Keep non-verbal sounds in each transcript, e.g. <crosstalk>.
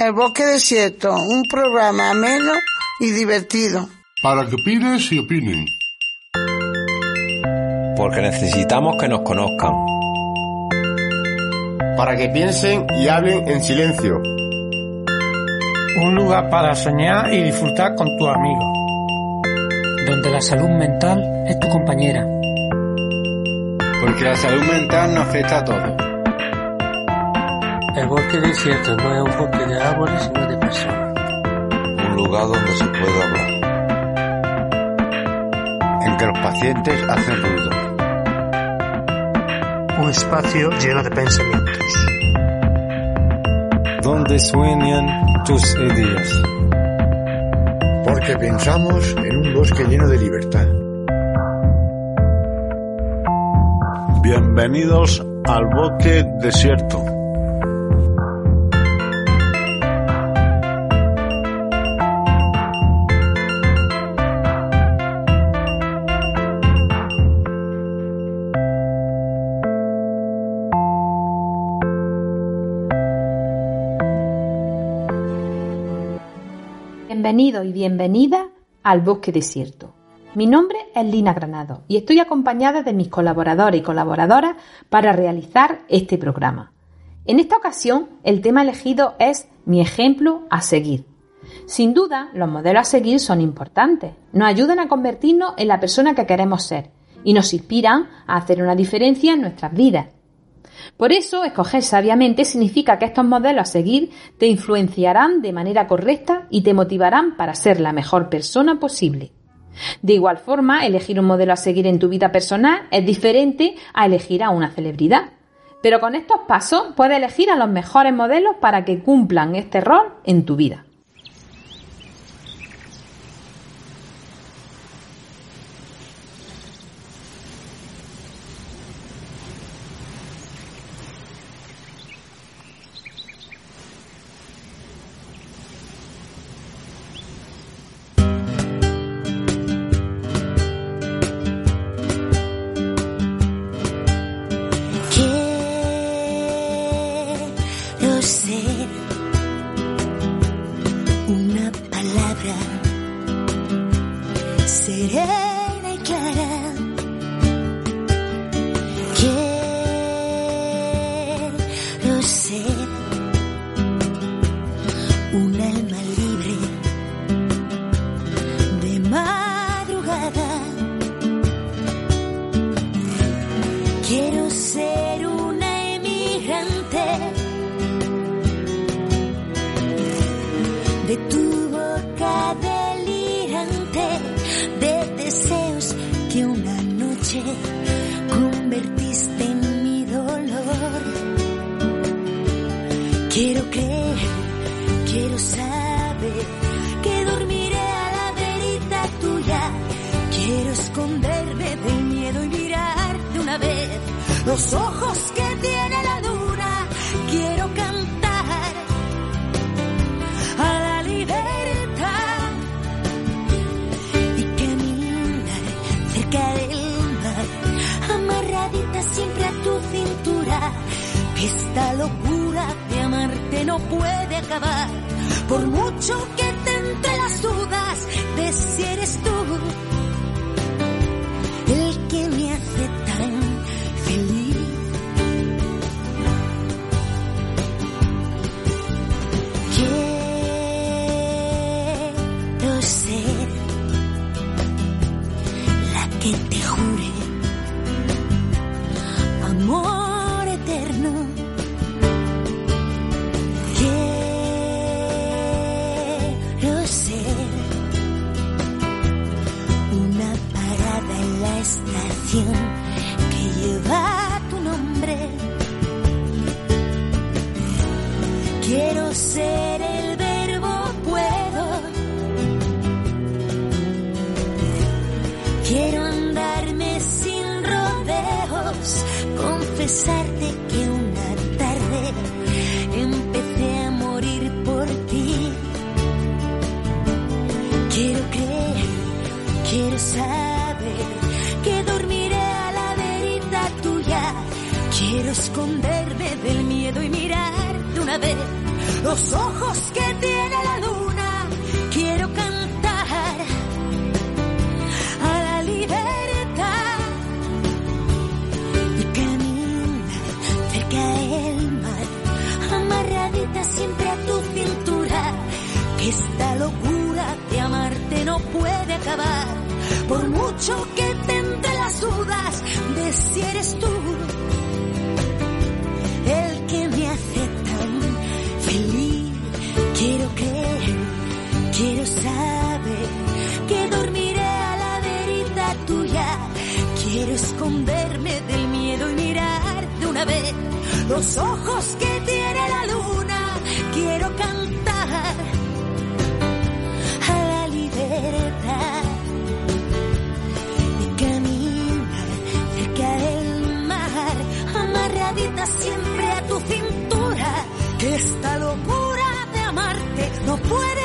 El Bosque Desierto, un programa ameno y divertido. Para que opines y opinen. Porque necesitamos que nos conozcan. Para que piensen y hablen en silencio. Un lugar para soñar y disfrutar con tus amigos. Donde la salud mental es tu compañera. Porque la salud mental nos afecta a todos. El bosque desierto no es un bosque de árboles, sino de personas. Un lugar donde se puede hablar. En que los pacientes hacen ruido. Un espacio lleno de pensamientos. Donde sueñan tus ideas. Porque pensamos en un bosque lleno de libertad. Bienvenidos al bosque desierto. Bienvenida al Bosque Desierto. Mi nombre es Lina Granado y estoy acompañada de mis colaboradores y colaboradoras para realizar este programa. En esta ocasión, el tema elegido es mi ejemplo a seguir. Sin duda, los modelos a seguir son importantes, nos ayudan a convertirnos en la persona que queremos ser y nos inspiran a hacer una diferencia en nuestras vidas. Por eso, escoger sabiamente significa que estos modelos a seguir te influenciarán de manera correcta y te motivarán para ser la mejor persona posible. De igual forma, elegir un modelo a seguir en tu vida personal es diferente a elegir a una celebridad. Pero con estos pasos puedes elegir a los mejores modelos para que cumplan este rol en tu vida. los ojos que tiene la luna, quiero cantar a la libertad y caminar cerca del mar, amarradita siempre a tu cintura, esta locura de amarte no puede acabar, por mucho que te entre las dudas de si eres tú. pesar de que una tarde empecé a morir por ti. Quiero creer, quiero saber que dormiré a la verita tuya. Quiero esconderme del miedo y mirar de una vez los ojos que te esta locura de amarte no puede acabar, por mucho que te entre las dudas de si eres tú el que me hace tan feliz. Quiero creer, quiero saber que dormiré a la verita tuya. Quiero esconderme del miedo y mirar de una vez los ojos que tiene la luna. Quiero cantar siempre a tu cintura. Que esta locura de amarte no puede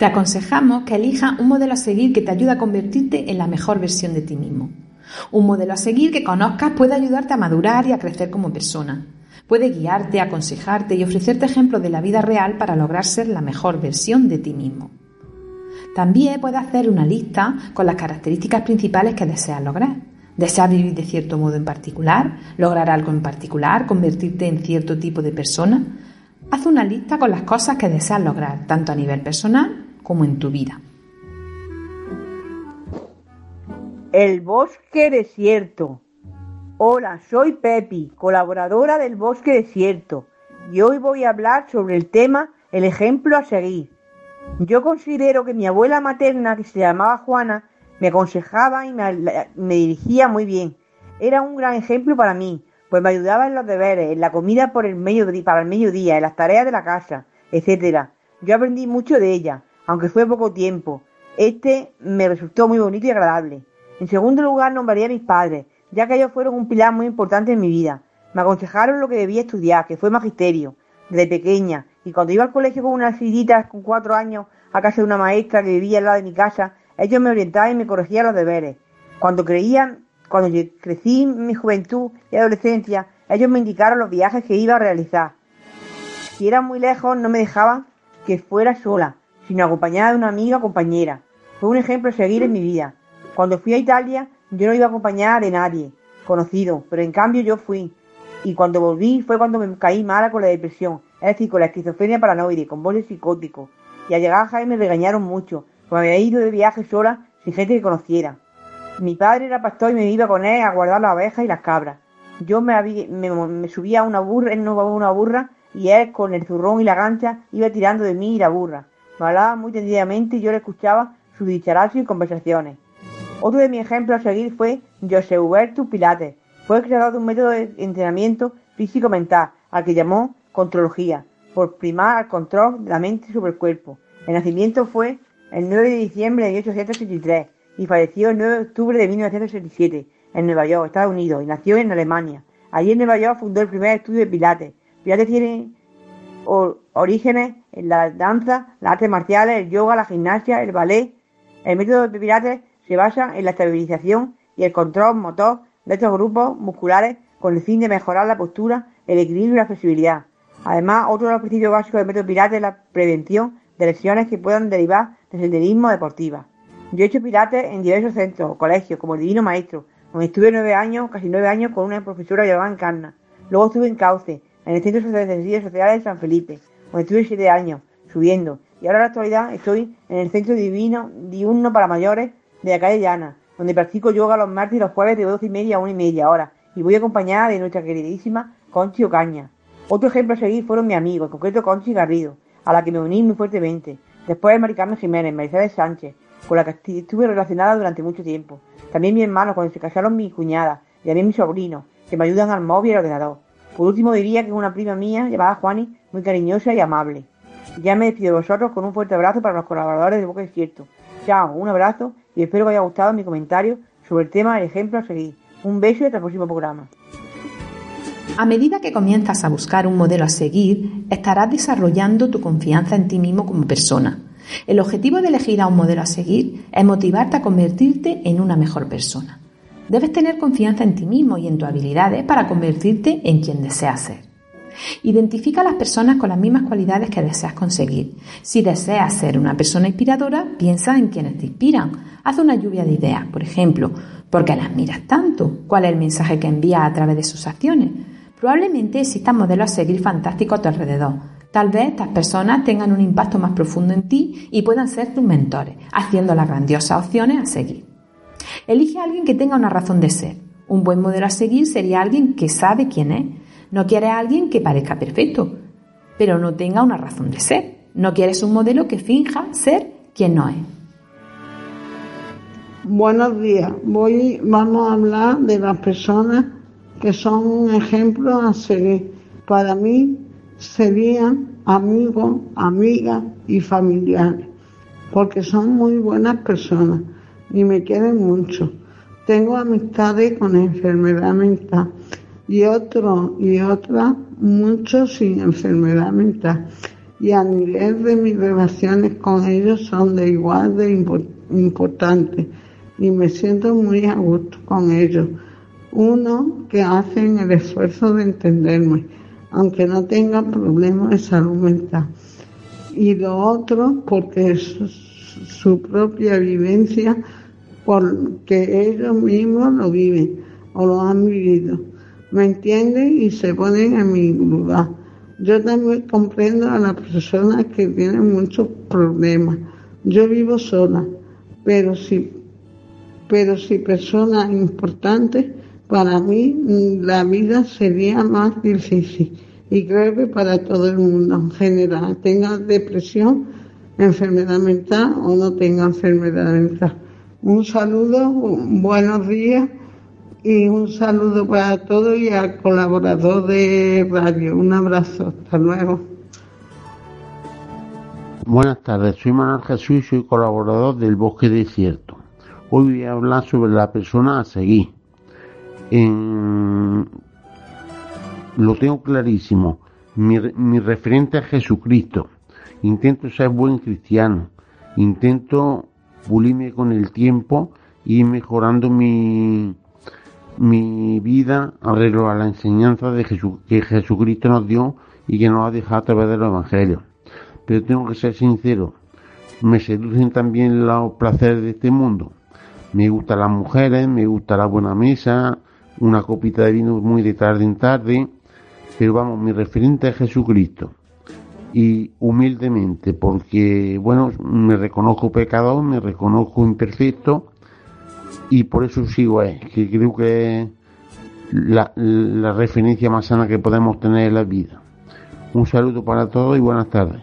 Te aconsejamos que elijas un modelo a seguir que te ayude a convertirte en la mejor versión de ti mismo. Un modelo a seguir que conozcas puede ayudarte a madurar y a crecer como persona. Puede guiarte, aconsejarte y ofrecerte ejemplos de la vida real para lograr ser la mejor versión de ti mismo. También puedes hacer una lista con las características principales que deseas lograr. ¿Deseas vivir de cierto modo en particular? ¿Lograr algo en particular? ¿Convertirte en cierto tipo de persona? Haz una lista con las cosas que deseas lograr, tanto a nivel personal como en tu vida. El bosque desierto. Hola, soy Pepi, colaboradora del bosque desierto, y hoy voy a hablar sobre el tema el ejemplo a seguir. Yo considero que mi abuela materna, que se llamaba Juana, me aconsejaba y me, me dirigía muy bien. Era un gran ejemplo para mí, pues me ayudaba en los deberes, en la comida por el medio, para el mediodía, en las tareas de la casa, etcétera. Yo aprendí mucho de ella, aunque fue poco tiempo. Este me resultó muy bonito y agradable. En segundo lugar, nombraría a mis padres, ya que ellos fueron un pilar muy importante en mi vida. Me aconsejaron lo que debía estudiar, que fue magisterio, desde pequeña, y cuando iba al colegio con unas sillitas con cuatro años a casa de una maestra que vivía al lado de mi casa, ellos me orientaban y me corregían los deberes. Cuando creían, cuando yo crecí en mi juventud y adolescencia, ellos me indicaron los viajes que iba a realizar. Si eran muy lejos, no me dejaban que fuera sola, sino acompañada de una amiga o compañera. Fue un ejemplo a seguir en mi vida. Cuando fui a Italia, yo no iba acompañada de nadie conocido, pero en cambio yo fui. Y cuando volví fue cuando me caí mala con la depresión, es decir, con la esquizofrenia paranoide, con voces psicóticos. Y al llegar a Jaime me regañaron mucho, pues me había ido de viaje sola sin gente que conociera. Mi padre era pastor y me iba con él a guardar las abejas y las cabras. Yo me, subía a una burra, él no una burra, y él con el zurrón y la gancha iba tirando de mí y la burra. Me hablaba muy tendidamente y yo le escuchaba sus dicharazos y conversaciones. Otro de mis ejemplos a seguir fue José Huberto Pilates. Fue creador de un método de entrenamiento físico-mental, al que llamó contrología, por primar al control de la mente sobre el cuerpo. El nacimiento fue el 9 de diciembre de 1863 y falleció el 9 de octubre de 1967 en Nueva York, Estados Unidos, y nació en Alemania. Allí en Nueva York fundó el primer estudio de Pilates. Pilates tiene orígenes en la danza, las artes marciales, el yoga, la gimnasia, el ballet. El método de Pilates se basa en la estabilización y el control motor de estos grupos musculares con el fin de mejorar la postura, el equilibrio y la flexibilidad. Además, otro de los principios básicos del método Pilates es la prevención de lesiones que puedan derivar del senderismo deportiva. Yo he hecho Pilates en diversos centros o colegios, como el Divino Maestro, donde estuve nueve años, casi nueve años, con una profesora llamada Encarna. Luego estuve en Cauce, en el Centro de Servicios Sociales de San Felipe, donde estuve siete años, subiendo. Y ahora en la actualidad estoy en el Centro Divino Diurno para Mayores de la calle Llana, donde practico yoga los martes y los jueves de doce y media a una y media hora, y voy acompañada de nuestra queridísima Conchi Ocaña. Otro ejemplo a seguir fueron mis amigos, en concreto Conchi Garrido, a la que me uní muy fuertemente. Después Mari Carmen Jiménez, Mercedes Sánchez, con la que estuve relacionada durante mucho tiempo. También mi hermano, cuando se casaron mi cuñada, y también mi sobrino. que me ayudan al móvil y al ordenador. Por último diría que una prima mía llamada Juani, muy cariñosa y amable. Ya me despido de vosotros con un fuerte abrazo para los colaboradores de Boca Cierto. Chao, un abrazo y espero que haya gustado mi comentario sobre el tema del ejemplo a seguir. Un beso y hasta el próximo programa. A medida que comienzas a buscar un modelo a seguir, estarás desarrollando tu confianza en ti mismo como persona. El objetivo de elegir a un modelo a seguir es motivarte a convertirte en una mejor persona. Debes tener confianza en ti mismo y en tus habilidades para convertirte en quien deseas ser. Identifica a las personas con las mismas cualidades que deseas conseguir. Si deseas ser una persona inspiradora, piensa en quienes te inspiran. Haz una lluvia de ideas, por ejemplo, ¿por qué las miras tanto? ¿Cuál es el mensaje que envías a través de sus acciones? Probablemente existan modelos a seguir fantásticos a tu alrededor. Tal vez estas personas tengan un impacto más profundo en ti y puedan ser tus mentores, haciendo las grandiosas opciones a seguir. Elige a alguien que tenga una razón de ser. Un buen modelo a seguir sería alguien que sabe quién es. No quieres a alguien que parezca perfecto, pero no tenga una razón de ser. No quieres un modelo que finja ser quien no es. Buenos días. Voy, vamos a hablar de las personas que son un ejemplo a seguir. Para mí serían amigos, amigas y familiares, porque son muy buenas personas y me quieren mucho. Tengo amistades con enfermedad mental y otros y otras muchos sin enfermedad mental. Y a nivel de mis relaciones con ellos son de igual de importantes y me siento muy a gusto con ellos uno, que hacen el esfuerzo de entenderme, aunque no tengan problemas de salud mental. Y lo otro, porque es su propia vivencia, porque ellos mismos lo viven o lo han vivido. ¿Me entienden? Y se ponen en mi lugar. Yo también comprendo a las personas que tienen muchos problemas. Yo vivo sola, pero si, pero si personas importantes para mí la vida sería más difícil y creo que para todo el mundo en general, tenga depresión, enfermedad mental o no tenga enfermedad mental. Un saludo, buenos días y un saludo para todos y al colaborador de radio. Un abrazo, hasta luego. Buenas tardes, soy Manuel Jesús y soy colaborador del Bosque Desierto. Hoy voy a hablar sobre la persona a seguir lo tengo clarísimo. Mi, mi, referente es Jesucristo. Intento ser buen cristiano. Intento pulirme con el tiempo y mejorando mi, mi vida arreglo a la enseñanza de Jesús, que Jesucristo nos dio y que nos ha dejado a través de los evangelios. Pero tengo que ser sincero. Me seducen también los placeres de este mundo. Me gustan las mujeres, me gusta la buena mesa, una copita de vino muy de tarde en tarde, pero vamos, mi referente es Jesucristo. Y humildemente, porque, bueno, me reconozco pecador, me reconozco imperfecto, y por eso sigo a que creo que es la, la referencia más sana que podemos tener en la vida. Un saludo para todos y buenas tardes.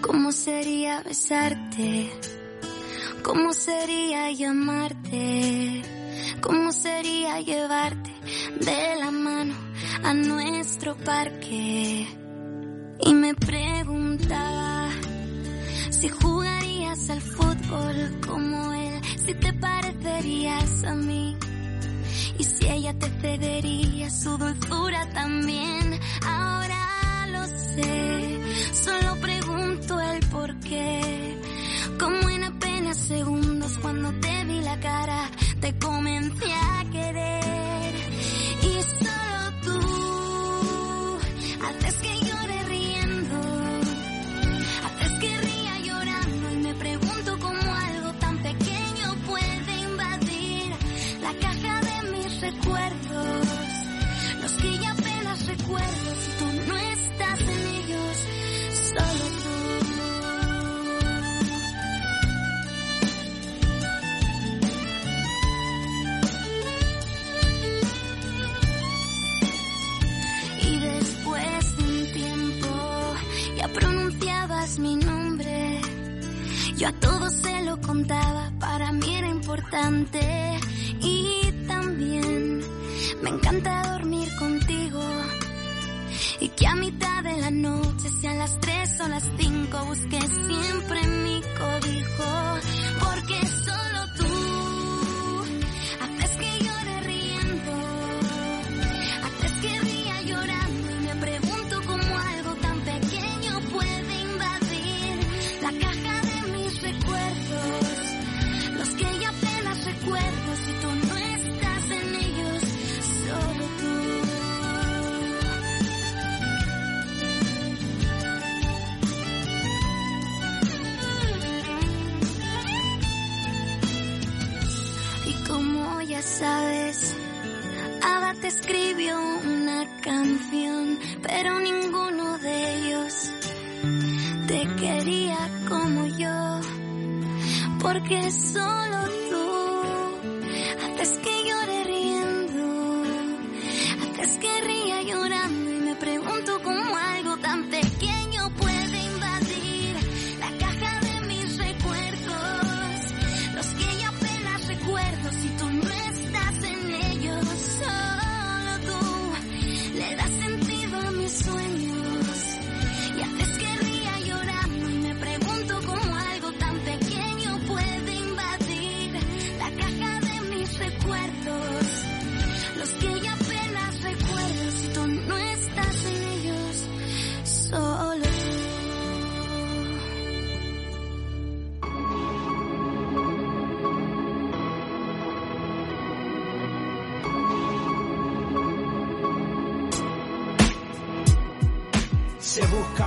¿Cómo sería besarte? ¿Cómo sería llamarte? ¿Cómo sería llevarte de la mano a nuestro parque? Y me preguntaba si jugarías al fútbol como él, si te parecerías a mí. Y si ella te cedería su dulzura también, ahora lo sé, solo pregunto el por qué. Como en apenas segundos cuando te vi la cara, te comencé a querer contaba,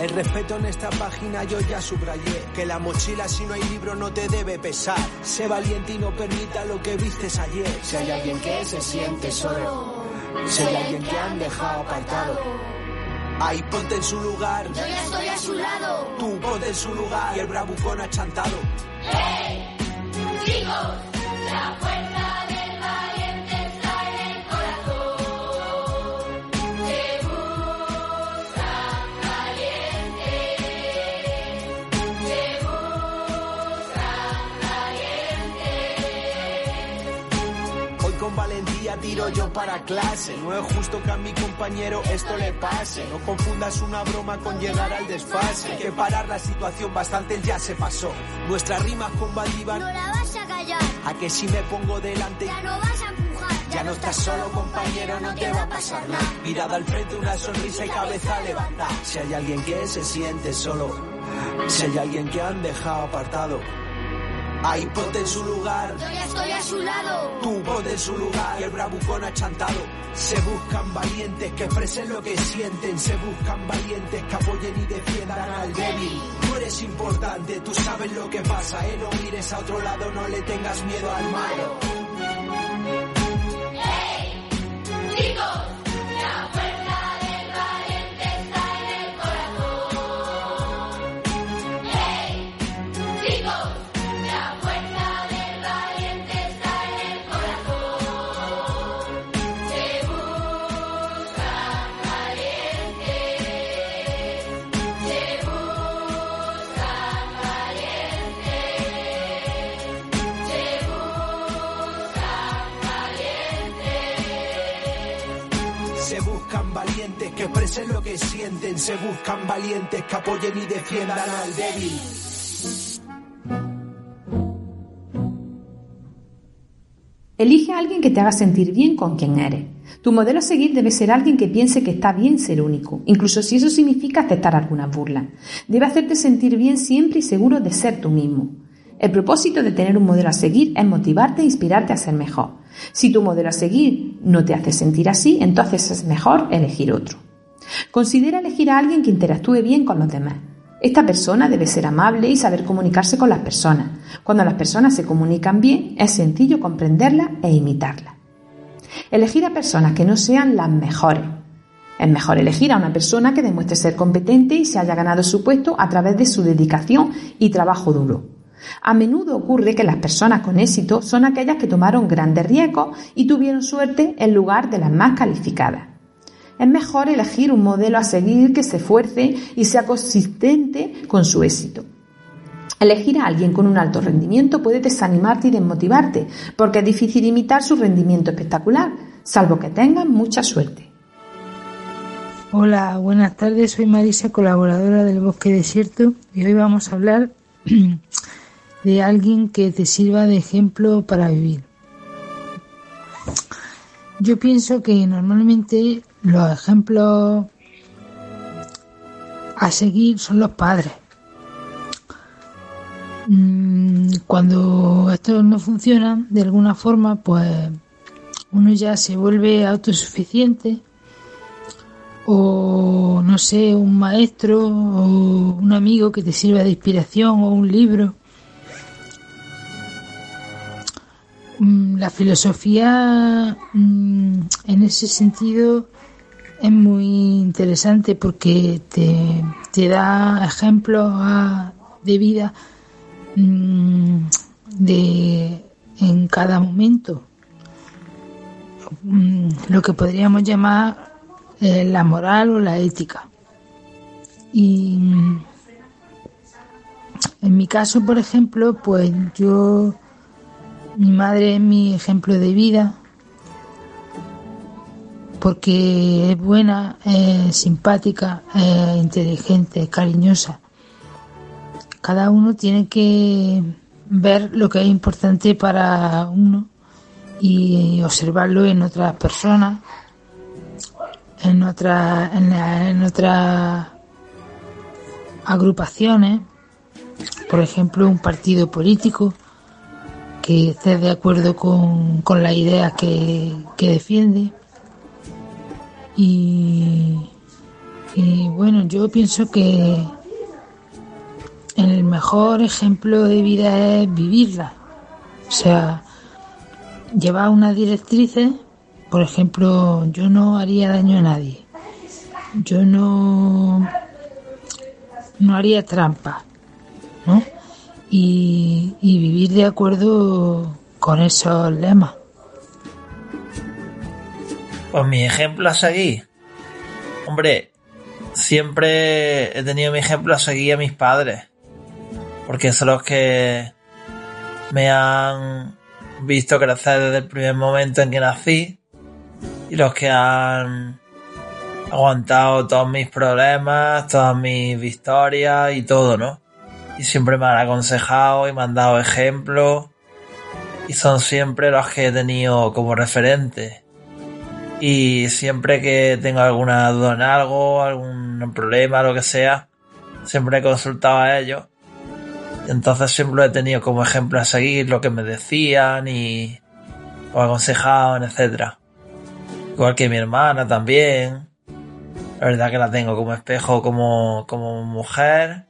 El respeto en esta página yo ya subrayé. Que la mochila si no hay libro no te debe pesar. Sé valiente y no permita lo que vistes ayer. Si hay alguien que se siente solo. Si hay alguien que han dejado apartado. Ahí ponte en su lugar. Yo ya estoy a su lado. Tú ponte en su lugar. Y el bravucón achantado. ¡Hey! Chicos, la fuerza tiro yo para clase. No es justo que a mi compañero esto le pase. No confundas una broma con llegar al desfase. Hay que parar la situación, bastante ya se pasó. Nuestras rimas combativas. No la vas a callar. A que si me pongo delante. Ya no vas a empujar. Ya no estás solo, compañero, no te va a pasar nada. Mirada al frente, una sonrisa y cabeza levantada. Si hay alguien que se siente solo, si hay alguien que han dejado apartado, ahí ponte en su lugar. Yo ya estoy a su lado. Tú ponte en su lugar y el bravucón achantado. Se buscan valientes que expresen lo que sienten. Se buscan valientes que apoyen y defiendan al débil. Tú eres importante, tú sabes lo que pasa, eh. No mires a otro lado, no le tengas miedo al malo. Se buscan valientes que apoyen y defiendan al. Elige a alguien que te haga sentir bien con quien eres. Tu modelo a seguir debe ser alguien que piense que está bien ser único, incluso si eso significa aceptar algunas burlas. Debe hacerte sentir bien siempre y seguro de ser tú mismo. El propósito de tener un modelo a seguir es motivarte e inspirarte a ser mejor. Si tu modelo a seguir no te hace sentir así, entonces es mejor elegir otro. Considera elegir a alguien que interactúe bien con los demás. Esta persona debe ser amable y saber comunicarse con las personas. Cuando las personas se comunican bien, es sencillo comprenderlas e imitarlas. Elegir a personas que no sean las mejores. Es mejor elegir a una persona que demuestre ser competente y se haya ganado su puesto a través de su dedicación y trabajo duro. A menudo ocurre que las personas con éxito son aquellas que tomaron grandes riesgos y tuvieron suerte en lugar de las más calificadas. Es mejor elegir un modelo a seguir que se esfuerce y sea consistente con su éxito. Elegir a alguien con un alto rendimiento puede desanimarte y desmotivarte, porque es difícil imitar su rendimiento espectacular, salvo que tengas mucha suerte. Hola, buenas tardes, soy Marisa, colaboradora del Bosque Desierto, y hoy vamos a hablar <clears throat> de alguien que te sirva de ejemplo para vivir. Yo pienso que normalmente los ejemplos a seguir son los padres. Mm, cuando esto no funciona, de alguna forma, pues uno ya se vuelve autosuficiente o no sé, un maestro o un amigo que te sirva de inspiración o un libro. Mm, la filosofía mm, en ese sentido es muy interesante porque te, da ejemplos de vida mm, de en cada momento. Lo que podríamos llamar eh, la moral o la ética. Y en mi caso por ejemplo pues yo mi madre es mi ejemplo de vida porque es buena, simpática, inteligente, cariñosa. Cada uno tiene que ver lo que es importante para uno y observarlo en otras personas, en otras, en, otras agrupaciones, por ejemplo, un partido político que esté de acuerdo con, con las ideas que, que defiende y, bueno, yo pienso que el mejor ejemplo de vida es vivirla. O sea, llevar unas directrices, por ejemplo, yo no haría daño a nadie. Yo no, no haría trampa, ¿no? Y, y vivir de acuerdo con esos lemas. Pues mi ejemplo a seguir. Hombre, siempre he tenido mi ejemplo a seguir a mis padres. Porque son los que me han visto crecer desde el primer momento en que nací. Y los que han aguantado todos mis problemas, todas mis victorias y todo, ¿no? Y siempre me han aconsejado y me han dado ejemplos. Y son siempre los que he tenido como referente. Y siempre que tengo alguna duda en algo, algún problema, lo que sea, siempre he consultado a ellos. Entonces siempre he tenido como ejemplo a seguir lo que me decían y o aconsejaban, etcétera. Igual que mi hermana también. La verdad que la tengo como espejo como, como mujer.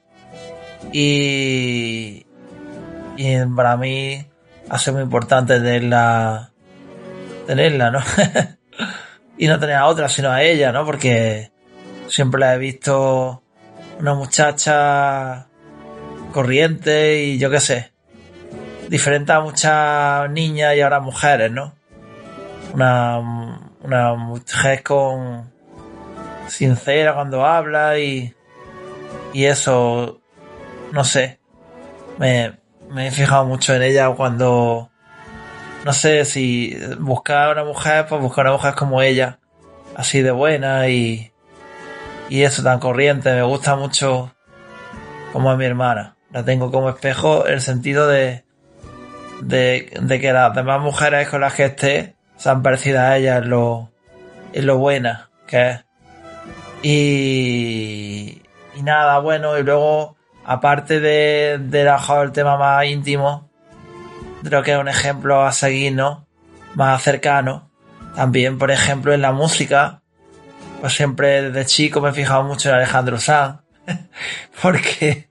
Y, y para mí ha sido muy importante tenerla, tenerla, ¿no? <laughs> y no tener a otra sino a ella, ¿no? Porque siempre la he visto una muchacha corriente y yo qué sé, diferente a muchas niñas y ahora mujeres, ¿no? Una, una mujer con sincera cuando habla y, y eso, no sé, me, me he fijado mucho en ella cuando no sé si buscar una mujer, pues buscar una mujer como ella, así de buena y, y eso tan corriente. Me gusta mucho como a mi hermana. La tengo como espejo en el sentido de, de, de que las demás mujeres con las que esté se han parecido a ella en lo, en lo buena que es. Y, y nada, bueno, y luego, aparte de, de la, el tema más íntimo, creo que es un ejemplo a seguir, ¿no? Más cercano. También, por ejemplo, en la música, pues siempre desde chico me he fijado mucho en Alejandro Sanz, <laughs> porque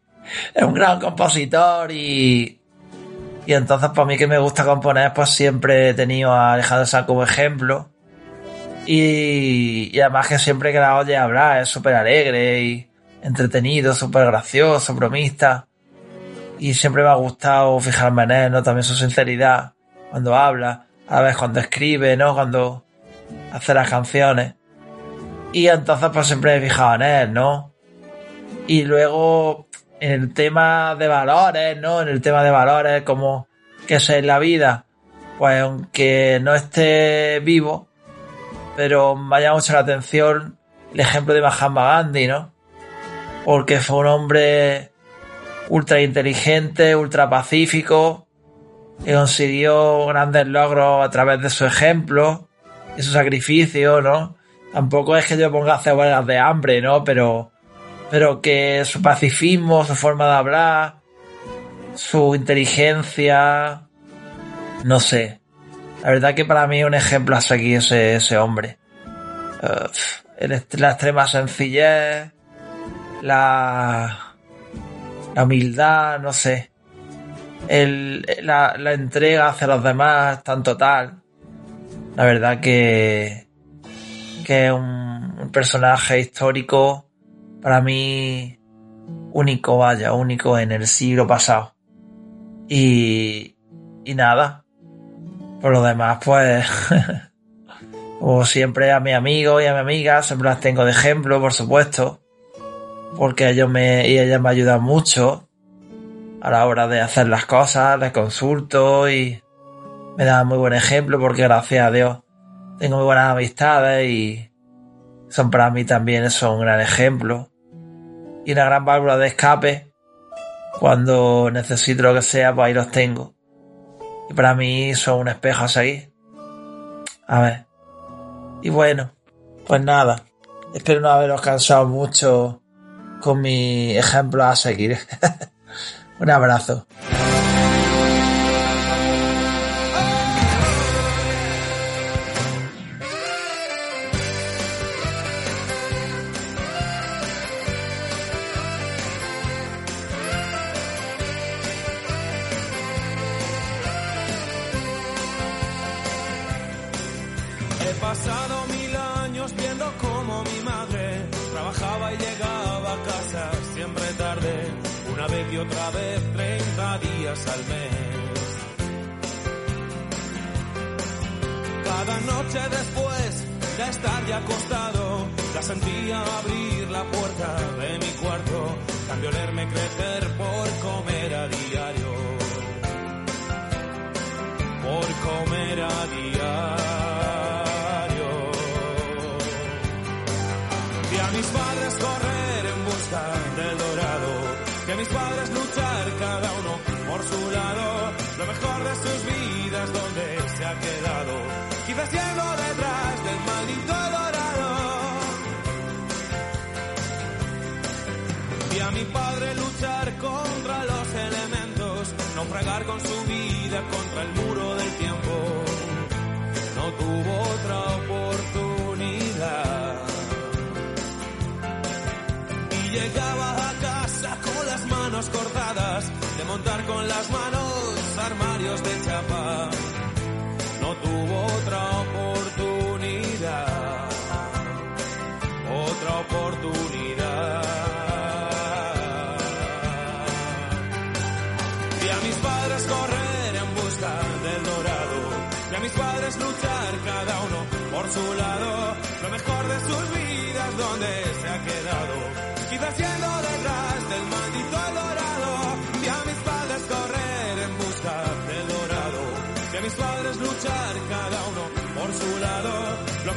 es un gran compositor y, y entonces para mí que me gusta componer, pues siempre he tenido a Alejandro Sanz como ejemplo. Y, y además que siempre que la oye hablar es súper alegre y entretenido, súper gracioso, bromista. Y siempre me ha gustado fijarme en él, ¿no? También su sinceridad cuando habla, a vez cuando escribe, ¿no? Cuando hace las canciones. Y entonces pues siempre me he fijado en él, ¿no? Y luego en el tema de valores, ¿no? En el tema de valores, como que es la vida, pues aunque no esté vivo, pero me llama mucho la atención el ejemplo de Mahatma Gandhi, ¿no? Porque fue un hombre ultra inteligente, ultra pacífico, que consiguió grandes logros a través de su ejemplo y su sacrificio, ¿no? Tampoco es que yo ponga huelgas de hambre, ¿no? Pero, pero que su pacifismo, su forma de hablar, su inteligencia, no sé. La verdad que para mí es un ejemplo a seguir ese, ese hombre. Uh, la extrema sencillez, la, la humildad, no sé. El, la, entrega hacia los demás tan total. La verdad que, que es un, un personaje histórico para mí único, vaya, único en el siglo pasado. Y, y nada. Por lo demás, pues, <laughs> como siempre a mi amigo y a mi amiga, siempre las tengo de ejemplo, por supuesto. Porque ellos me, y ellas me ayudan mucho a la hora de hacer las cosas, les consulto y me dan muy buen ejemplo porque gracias a Dios tengo muy buenas amistades y son para mí también son un gran ejemplo. Y una gran válvula de escape cuando necesito lo que sea pues ahí los tengo. Y para mí son un espejo a seguir. A ver. Y bueno pues nada. Espero no haberos cansado mucho con mi ejemplo a seguir. <laughs> Un abrazo otra vez, 30 días al mes. Cada noche después de estar ya acostado, la sentía abrir la puerta de mi cuarto, cambio leerme crecer por comer a diario. Por comer a diario. Vi a mis padres correr quedado, quizás yendo detrás del maldito dorado. Vi a mi padre luchar contra los elementos, naufragar con su vida contra el muro del tiempo, no tuvo otra oportunidad llegaba a casa con las manos cortadas, de montar con las manos armarios de chapa. Otra oportunidad, otra oportunidad. Vi a mis padres correr en busca del dorado, vi a mis padres luchar cada uno por su lado, lo mejor de sus vidas donde se ha quedado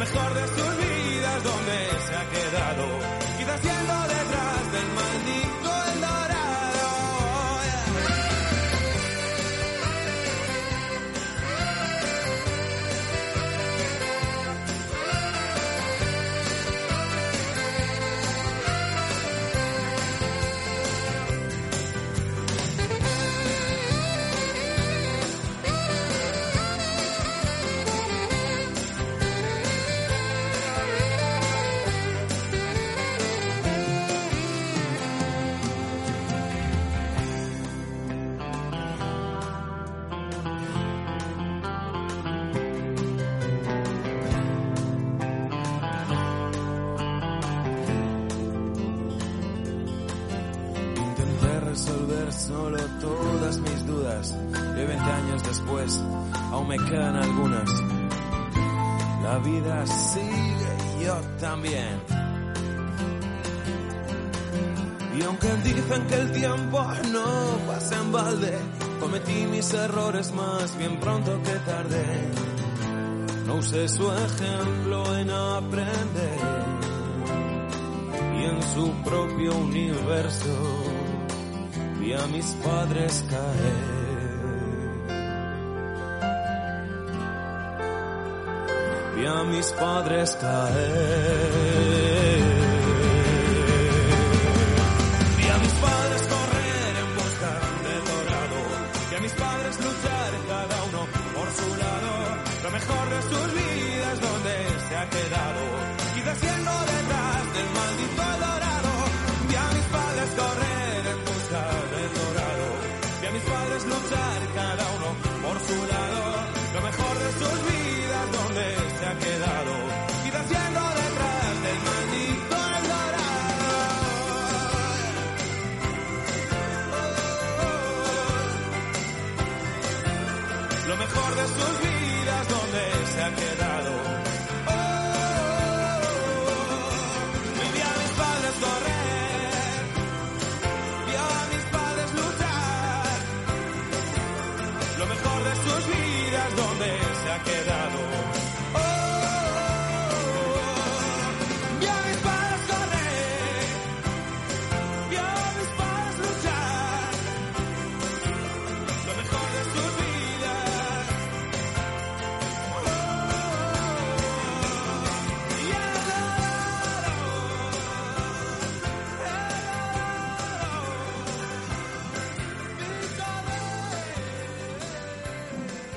mejor de sus vidas donde se ha quedado. Errores más bien pronto que tarde. No usé su ejemplo en aprender y en su propio universo vi a mis padres caer. Vi a mis padres caer.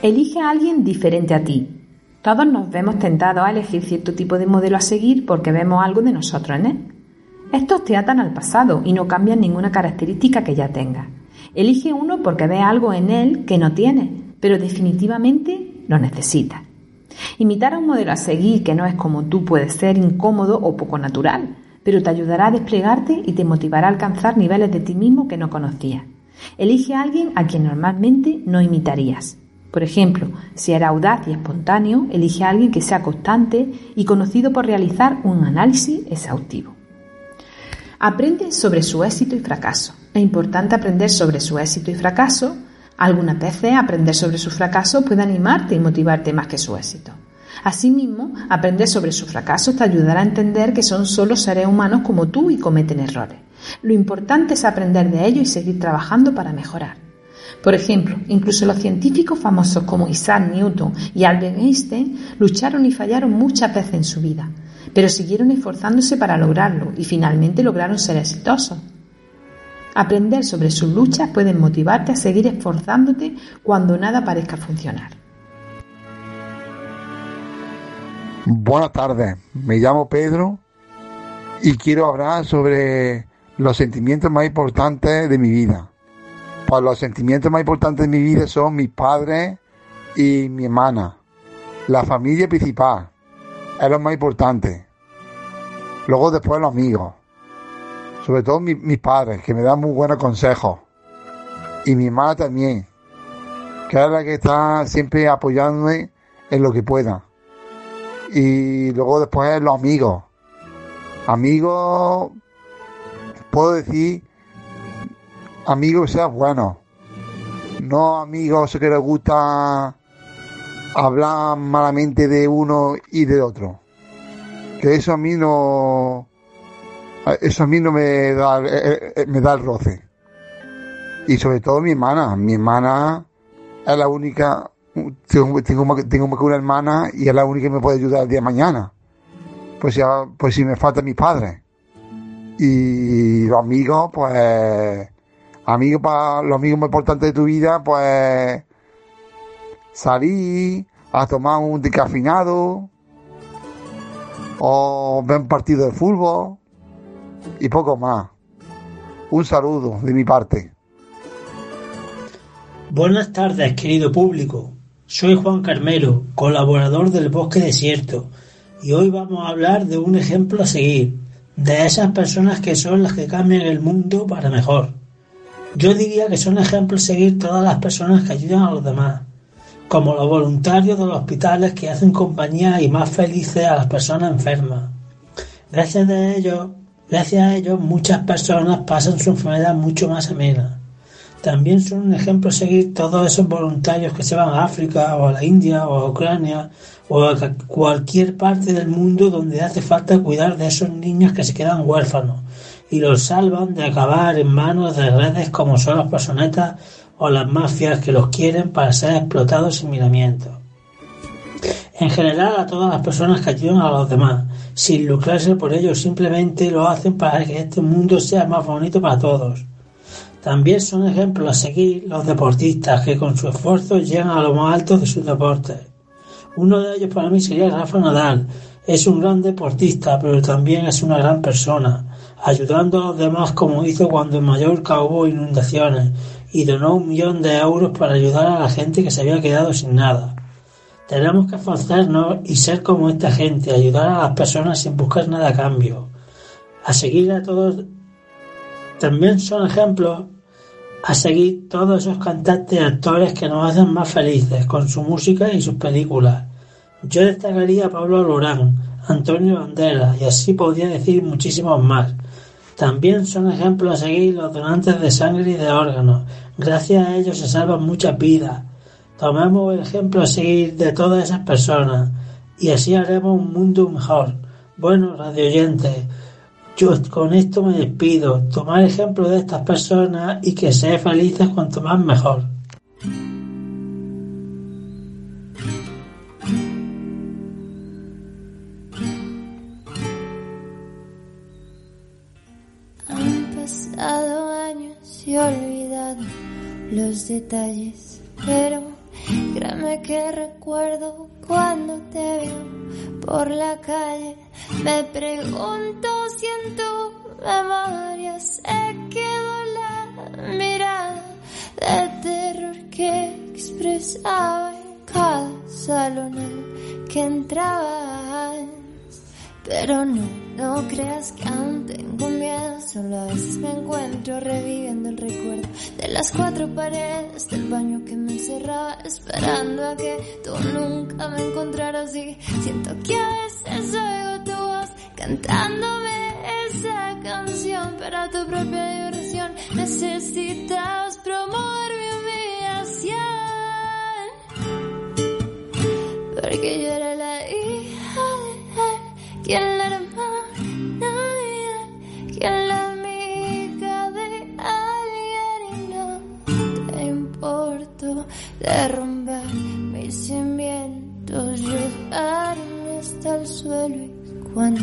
Elige a alguien diferente a ti. Todos nos vemos tentados a elegir cierto tipo de modelo a seguir porque vemos algo de nosotros en él. Estos te atan al pasado y no cambian ninguna característica que ya tengas. Elige uno porque ves algo en él que no tienes, pero definitivamente lo necesitas. Imitar a un modelo a seguir que no es como tú puede ser incómodo o poco natural, pero te ayudará a desplegarte y te motivará a alcanzar niveles de ti mismo que no conocías. Elige a alguien a quien normalmente no imitarías. Por ejemplo, si eres audaz y espontáneo, elige a alguien que sea constante y conocido por realizar un análisis exhaustivo. Aprende sobre su éxito y fracaso. Es importante aprender sobre su éxito y fracaso. Algunas veces aprender sobre su fracaso puede animarte y motivarte más que su éxito. Asimismo, aprender sobre su fracaso te ayudará a entender que son solo seres humanos como tú y cometen errores. Lo importante es aprender de ellos y seguir trabajando para mejorar. Por ejemplo, incluso los científicos famosos como Isaac Newton y Albert Einstein lucharon y fallaron muchas veces en su vida, pero siguieron esforzándose para lograrlo y finalmente lograron ser exitosos. Aprender sobre sus luchas puede motivarte a seguir esforzándote cuando nada parezca funcionar. Buenas tardes, me llamo Pedro y quiero hablar sobre los sentimientos más importantes de mi vida. Pues los sentimientos más importantes de mi vida son mis padres y mi hermana. La familia principal es lo más importante. Luego después los amigos. Sobre todo mi- mis padres, que me dan muy buenos consejos. Y mi hermana también, que es la que está siempre apoyándome en lo que pueda. Y luego después los amigos. Amigos, puedo decir, amigos sean buenos. No amigos que les gusta hablar malamente de uno y de otro. Que eso a mí no, eso a mí no me da, eh, eh, me da el roce. Y sobre todo mi hermana. Mi hermana es la única, tengo, tengo, tengo una hermana y es la única que me puede ayudar el día de mañana. Pues ya, pues si me faltan mis padres. Y los amigos, pues, amigos para los amigos más importantes de tu vida, pues, salir a tomar un decafinado o ver un partido de fútbol y poco más. Un saludo de mi parte. Buenas tardes, querido público. Soy Juan Carmelo, colaborador del Bosque Desierto, y hoy vamos a hablar de un ejemplo a seguir, de esas personas que son las que cambian el mundo para mejor. Yo diría que son ejemplos seguir todas las personas que ayudan a los demás, como los voluntarios de los hospitales que hacen compañía y más felices a las personas enfermas. Gracias a ellos, gracias a ellos muchas personas pasan su enfermedad mucho más amena. También son un ejemplo seguir todos esos voluntarios que se van a África o a la India o a Ucrania o a cualquier parte del mundo donde hace falta cuidar de esos niños que se quedan huérfanos y los salvan de acabar en manos de redes como son los personetas o las mafias que los quieren para ser explotados sin miramiento. En general a todas las personas que ayudan a los demás, sin lucrarse por ello, simplemente lo hacen para que este mundo sea más bonito para todos. También son ejemplos a seguir los deportistas que con su esfuerzo llegan a lo más alto de sus deportes. Uno de ellos para mí sería Rafa Nadal. Es un gran deportista, pero también es una gran persona ayudando a los demás como hizo cuando en Mallorca hubo inundaciones y donó un millón de euros para ayudar a la gente que se había quedado sin nada. Tenemos que esforzarnos y ser como esta gente, ayudar a las personas sin buscar nada a cambio. A seguir a todos. También son ejemplos a seguir todos esos cantantes y actores que nos hacen más felices con su música y sus películas. Yo destacaría a Pablo Lorán, Antonio Banderas y así podría decir muchísimos más. También son ejemplos a seguir los donantes de sangre y de órganos. Gracias a ellos se salvan muchas vidas. Tomemos el ejemplo a seguir de todas esas personas y así haremos un mundo mejor. Bueno, radio oyentes, yo con esto me despido. Tomar ejemplo de estas personas y que sean felices cuanto más mejor. Detalles, pero créeme que recuerdo cuando te veo por la calle. Me pregunto si en tu memoria se quedó la mirada de terror que expresaba cada salón que entraba. Pero no, no creas que aún tengo miedo, solo a veces me encuentro reviviendo el recuerdo de las cuatro paredes del baño que me encerraba, esperando a que tú nunca me encontraras y siento que a veces oigo tu voz cantándome esa canción para tu propia diversión. Necesitas promover mi humillación, porque yo era la hija ¿Quién la hermana ¿Quién la amiga de alguien? Y no te importo derrumbar mis cimientos, llevarme hasta el suelo y cuando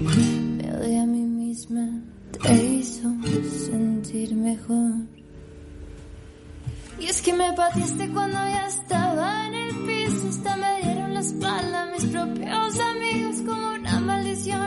me odié a mí misma te hizo sentir mejor. Y es que me pateaste cuando ya estaba en el piso, hasta me dieron la espalda mis propios amigos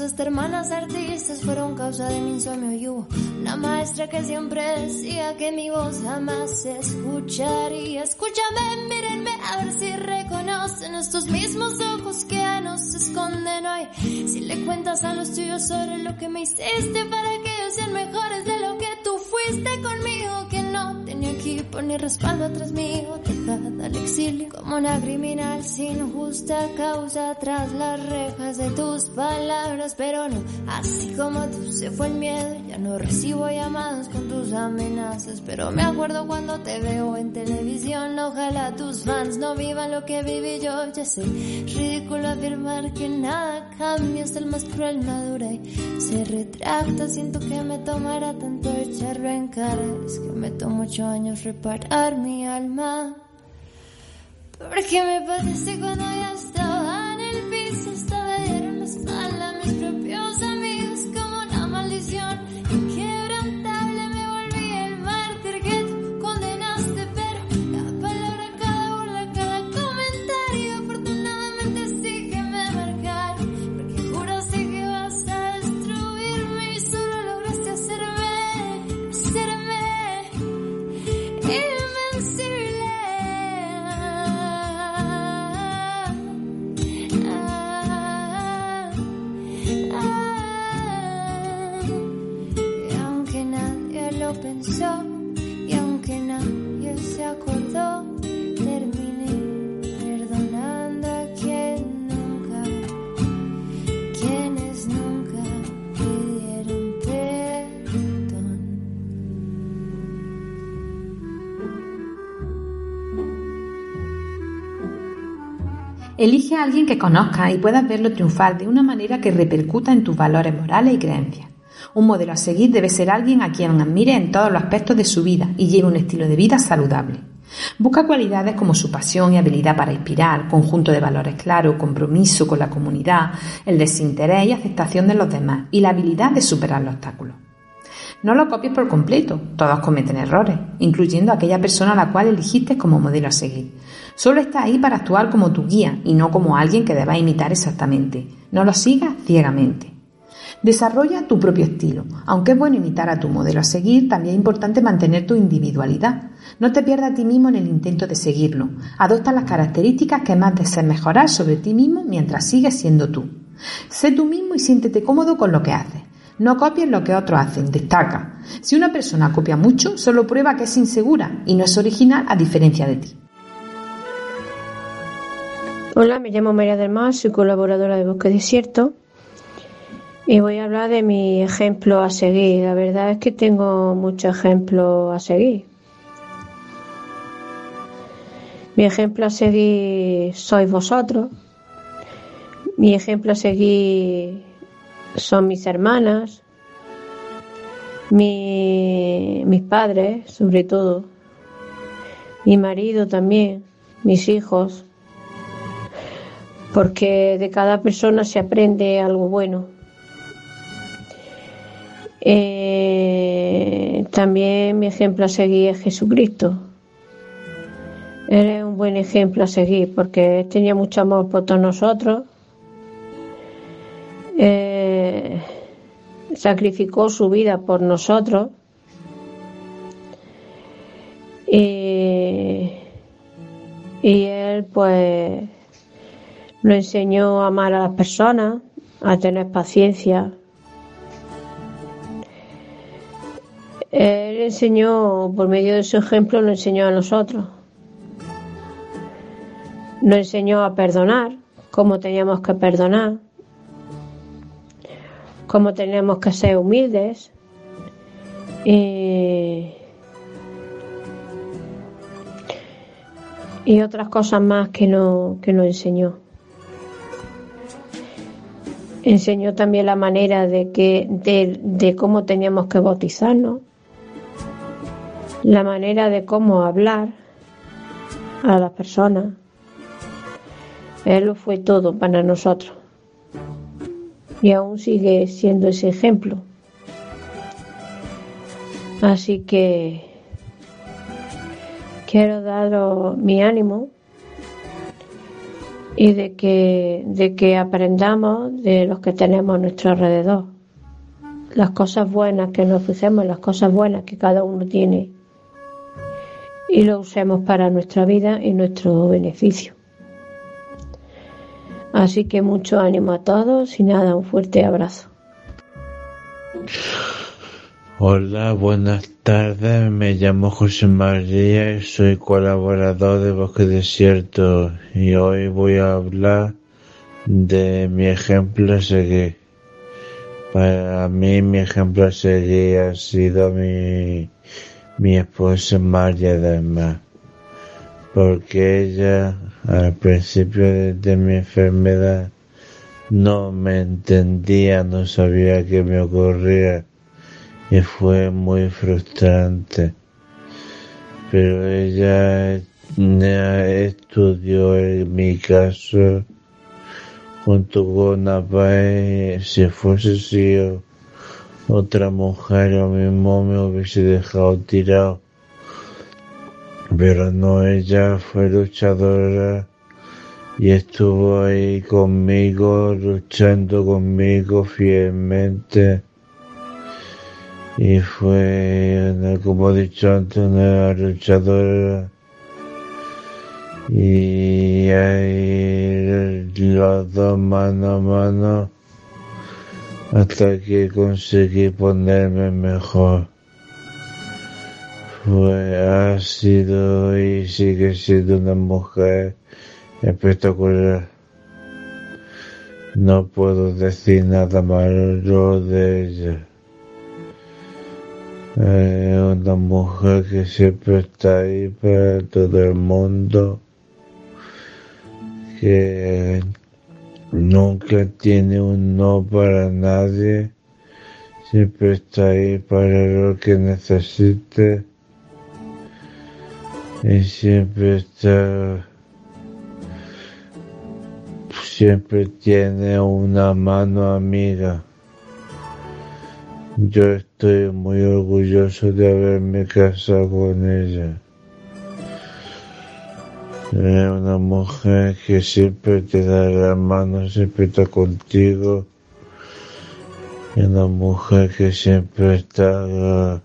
hasta hermanas artistas fueron causa de mi insomnio y hubo una maestra que siempre decía que mi voz jamás se escucharía. Escúchame, mírenme a ver si reconocen estos mismos ojos que ya no se esconden hoy. Si le cuentas a los tuyos sobre lo que me hiciste para que ellos sean mejores de lo que tú fuiste conmigo, que no tenía equipo ni respaldo atrás mío, al exilio como una criminal sin justa causa tras las rejas de tus palabras, pero no, así como tú se fue el miedo, ya no recibo llamadas con tus amenazas, pero me acuerdo cuando te veo en televisión, ojalá tus fans no vivan lo que viví yo, ya sé, ridículo afirmar que nada cambia, hasta el más cruel madura y se retracta, siento que me tomará tanto echarlo en cara, es que me tomó ocho años reparar mi alma. Porque me parece cuando ya estaba en el piso, Elige a alguien que conozcas y puedas verlo triunfar de una manera que repercuta en tus valores morales y creencias. Un modelo a seguir debe ser alguien a quien admire en todos los aspectos de su vida y lleve un estilo de vida saludable. Busca cualidades como su pasión y habilidad para inspirar, conjunto de valores claros, compromiso con la comunidad, el desinterés y aceptación de los demás y la habilidad de superar los obstáculos. No lo copies por completo, todos cometen errores, incluyendo aquella persona a la cual elegiste como modelo a seguir. Solo está ahí para actuar como tu guía y no como alguien que debas imitar exactamente. No lo sigas ciegamente. Desarrolla tu propio estilo. Aunque es bueno imitar a tu modelo a seguir, también es importante mantener tu individualidad. No te pierdas a ti mismo en el intento de seguirlo. Adopta las características que más desees mejorar sobre ti mismo mientras sigues siendo tú. Sé tú mismo y siéntete cómodo con lo que haces. No copies lo que otros hacen, destaca. Si una persona copia mucho, solo prueba que es insegura y no es original a diferencia de ti. Hola, me llamo María del Mar, soy colaboradora de Bosque Desierto y voy a hablar de mi ejemplo a seguir. La verdad es que tengo muchos ejemplos a seguir. Mi ejemplo a seguir sois vosotros. Mi ejemplo a seguir son mis hermanas, mi, mis padres, sobre todo, mi marido también, mis hijos, porque de cada persona se aprende algo bueno. Eh, también mi ejemplo a seguir es Jesucristo. Él es un buen ejemplo a seguir porque tenía mucho amor por todos nosotros. Eh, sacrificó su vida por nosotros. Y, y él pues nos enseñó a amar a las personas, a tener paciencia, Él enseñó, por medio de su ejemplo, nos enseñó a nosotros. Nos enseñó a perdonar, cómo teníamos que perdonar, cómo teníamos que ser humildes. Y, y otras cosas más que, no, que nos enseñó. Enseñó también la manera de, que, de, de cómo teníamos que bautizarnos la manera de cómo hablar a las personas. Él lo fue todo para nosotros. Y aún sigue siendo ese ejemplo. Así que quiero daros mi ánimo y de que, de que aprendamos de los que tenemos a nuestro alrededor. Las cosas buenas que nos hacemos, las cosas buenas que cada uno tiene y lo usemos para nuestra vida y nuestro beneficio. Así que mucho ánimo a todos y nada, un fuerte abrazo. Hola, buenas tardes. Me llamo José María y soy colaborador de Bosque Desierto y hoy voy a hablar de mi ejemplo a seguir. Para mí mi ejemplo a seguir ha sido mi mi esposa María del Mar, porque ella al principio de, mi enfermedad no me entendía, no sabía qué me ocurría y fue muy frustrante. Pero ella estudió mi caso junto con Apai, si fuese sido otra mujer lo mismo me hubiese dejado tirado. Pero no, ella fue luchadora y estuvo ahí conmigo, luchando conmigo fielmente. Y fue, como he dicho antes, una luchadora. Y ahí los dos mano a mano hasta que conseguí ponerme mejor. Fue, ha sido y sigue siendo una mujer espectacular. No puedo decir nada malo de ella. Es una mujer que siempre está ahí para todo el mundo, que nunca tiene un no para nadie, siempre está ahí para lo que necesite siempre está siempre tiene una mano amiga. Yo estoy muy orgulloso de haberme casado con ella. Es una mujer que siempre te da la mano, siempre está contigo. Es una mujer que siempre está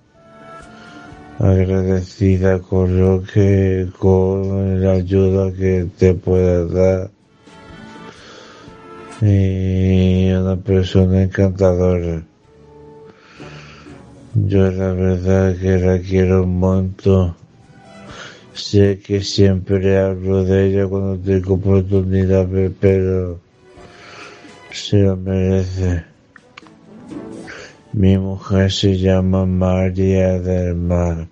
agradecida con lo que, con la ayuda que te pueda dar. Y una persona encantadora. Yo la verdad que la quiero un montón. Sé que siempre hablo de ella cuando tengo oportunidad, pero se lo merece. Mi mujer se llama María del Mar.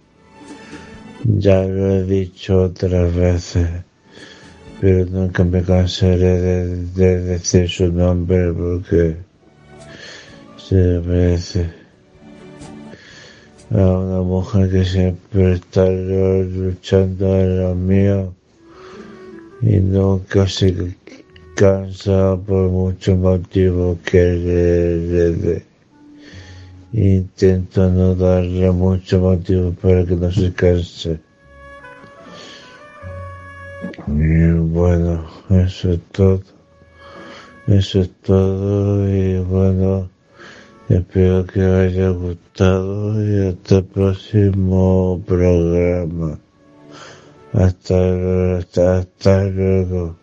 Ya lo he dicho otras veces, pero nunca me cansaré de, de decir su nombre porque se lo merece a una mujer que siempre está luchando en lo mío y nunca se cansa por muchos motivos que le dé. Intento no darle muchos motivos para que no se canse. Y bueno, eso es todo. Eso es todo y bueno. Espero que haya gustado y hasta el próximo programa. Hasta, hasta, hasta luego.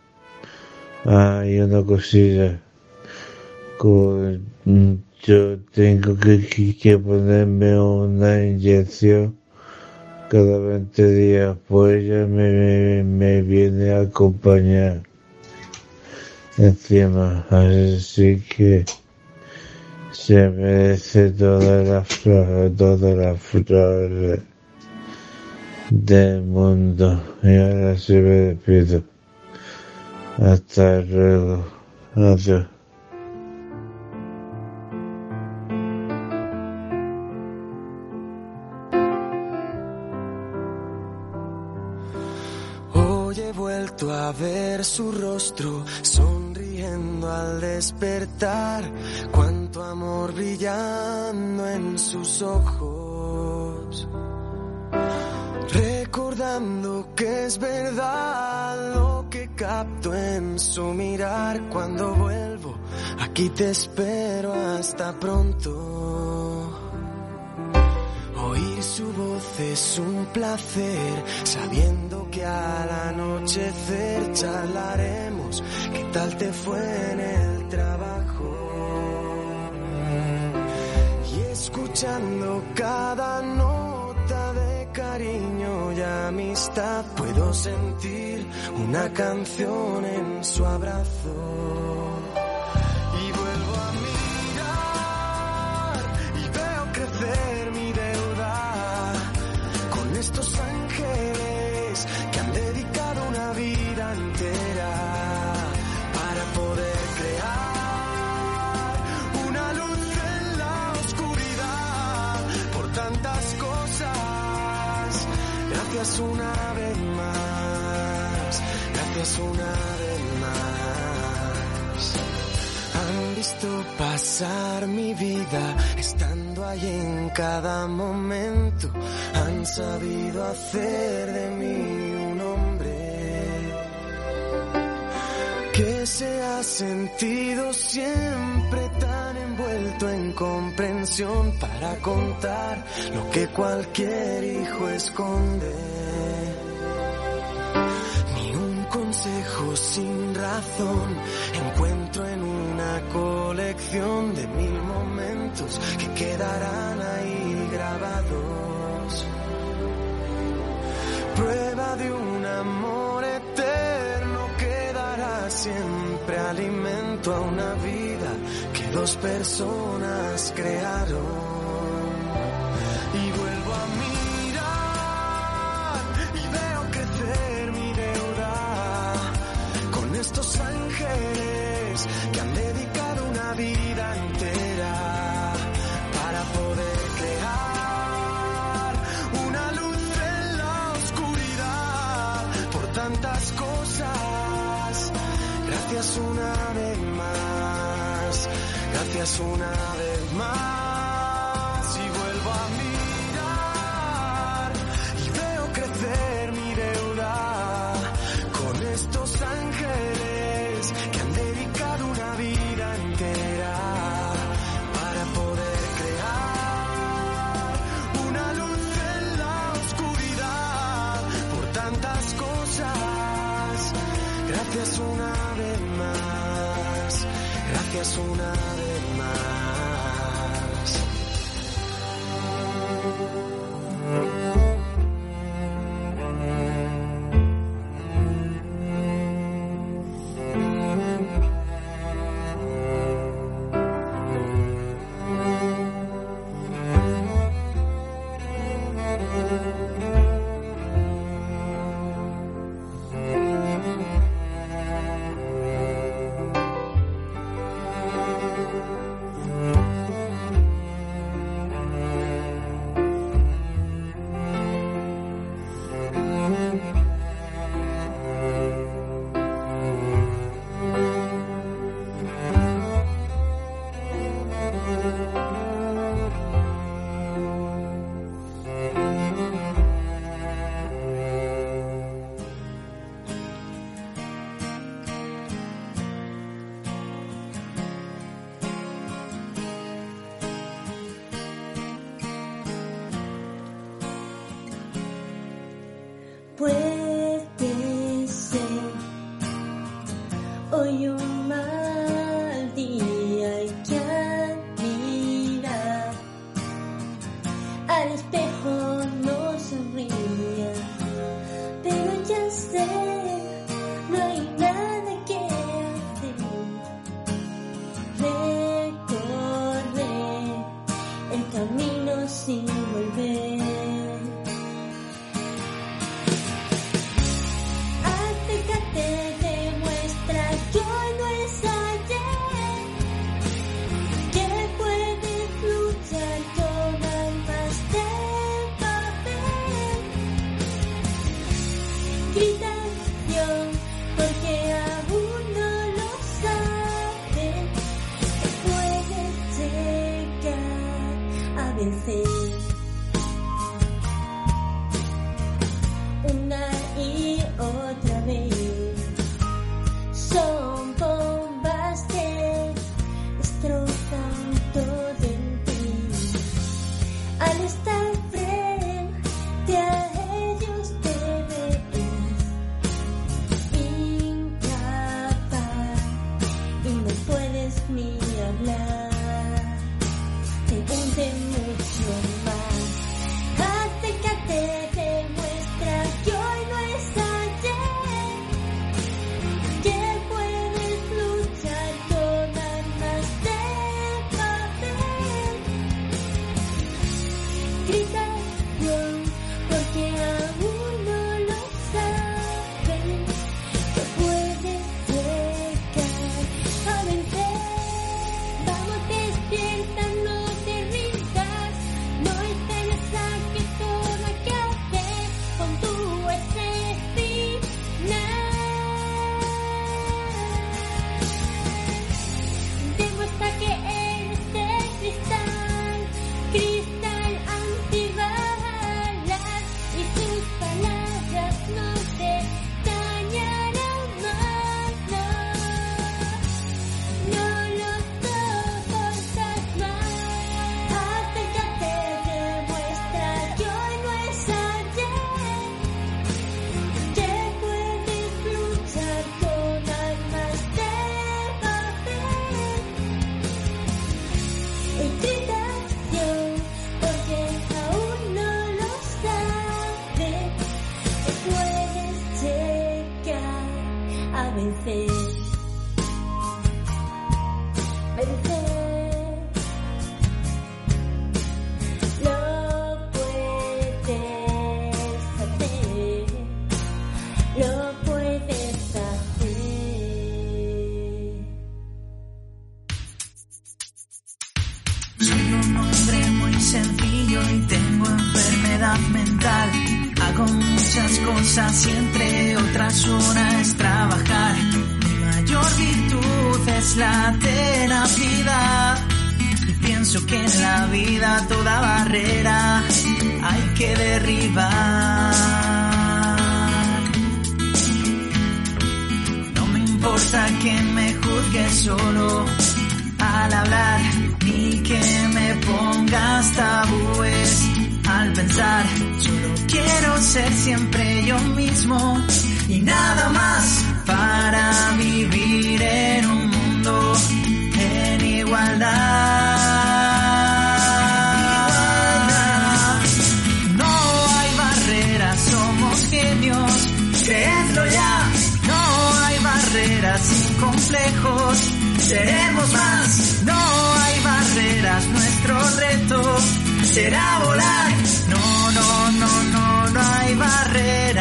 Ah, y una cosilla. Con, yo tengo que, que, ponerme una inyección cada 20 días, pues ella me viene a acompañar encima. Así que se merece todas las flores, todas las flores del mundo. Y ahora sí me despido. Hasta luego. Adiós. Su rostro sonriendo al despertar, cuánto amor brillando en sus ojos. Recordando que es verdad lo que capto en su mirar cuando vuelvo, aquí te espero hasta pronto. Oír su voz es un placer, sabiendo que al anochecer charlaremos qué tal te fue en el trabajo. Y escuchando cada nota de cariño y amistad, puedo sentir una canción en su abrazo. Gracias una vez más, gracias una vez más. Han visto pasar mi vida, estando ahí en cada momento. Han sabido hacer de mí un hombre que se ha sentido siempre tan envuelto en comprensión para contar lo que cualquier hijo esconde. Un consejo sin razón encuentro en una colección de mil momentos que quedarán ahí grabados. Prueba de un amor eterno que dará siempre alimento a una vida que dos personas crearon. que han dedicado una vida entera para poder crear una luz en la oscuridad por tantas cosas. Gracias una vez más, gracias una vez más. Sin complejos, seremos más. No hay barreras, nuestro reto será volar. No, no, no, no, no hay barreras.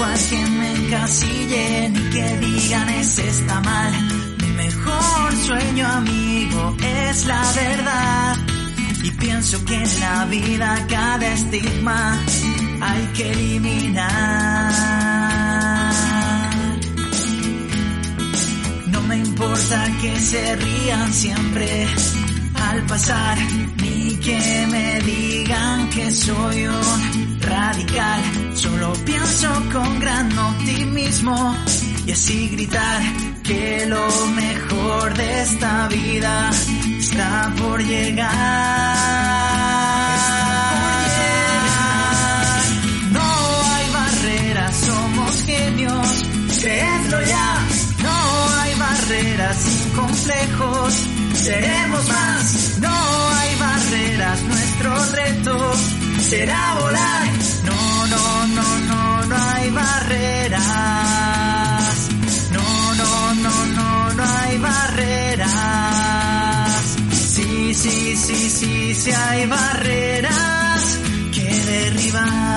Igual que me encasille ni que digan ese está mal. Mi mejor sueño amigo es la verdad. Y pienso que en la vida cada estigma hay que eliminar. No me importa que se rían siempre al pasar, ni que me digan que soy un radical. Solo pienso con gran optimismo y así gritar que lo mejor de esta vida está por llegar. No hay barreras, somos genios, creedlo ya. No hay barreras sin complejos, seremos más. No nuestro reto será volar. No, no, no, no, no hay barreras. No, no, no, no, no hay barreras. Sí, sí, sí, sí, sí hay barreras que derribar.